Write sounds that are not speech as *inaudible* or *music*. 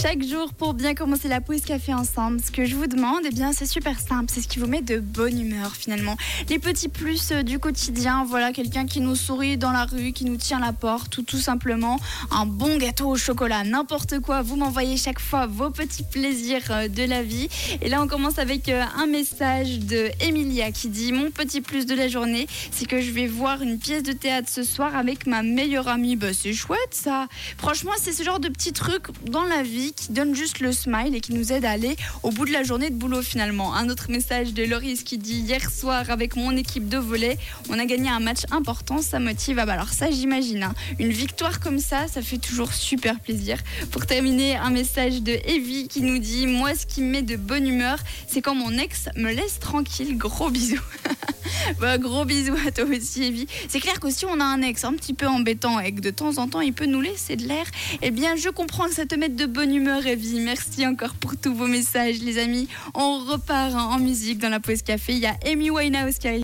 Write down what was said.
Chaque jour, pour bien commencer la pause café ensemble, ce que je vous demande, eh bien, c'est super simple. C'est ce qui vous met de bonne humeur, finalement. Les petits plus euh, du quotidien, voilà, quelqu'un qui nous sourit dans la rue, qui nous tient la porte, ou tout simplement un bon gâteau au chocolat, n'importe quoi. Vous m'envoyez chaque fois vos petits plaisirs euh, de la vie. Et là, on commence avec euh, un message de Emilia qui dit Mon petit plus de la journée, c'est que je vais voir une pièce de théâtre ce soir avec ma meilleure amie. Bah, c'est chouette, ça. Franchement, c'est ce genre de petits trucs dans la vie qui donne juste le smile et qui nous aide à aller au bout de la journée de boulot finalement. Un autre message de Loris qui dit hier soir avec mon équipe de volley, on a gagné un match important, ça motive. Ah bah alors ça j'imagine, hein. une victoire comme ça, ça fait toujours super plaisir. Pour terminer, un message de Evie qui nous dit moi ce qui me met de bonne humeur, c'est quand mon ex me laisse tranquille. Gros bisous. *laughs* *laughs* Bah, gros bisous à toi aussi, Evie. C'est clair que si on a un ex un petit peu embêtant et que de temps en temps il peut nous laisser de l'air, eh bien je comprends que ça te mette de bonne humeur, Evie. Merci encore pour tous vos messages, les amis. On repart en musique dans la pause café. Il y a Amy Winehouse qui arrive.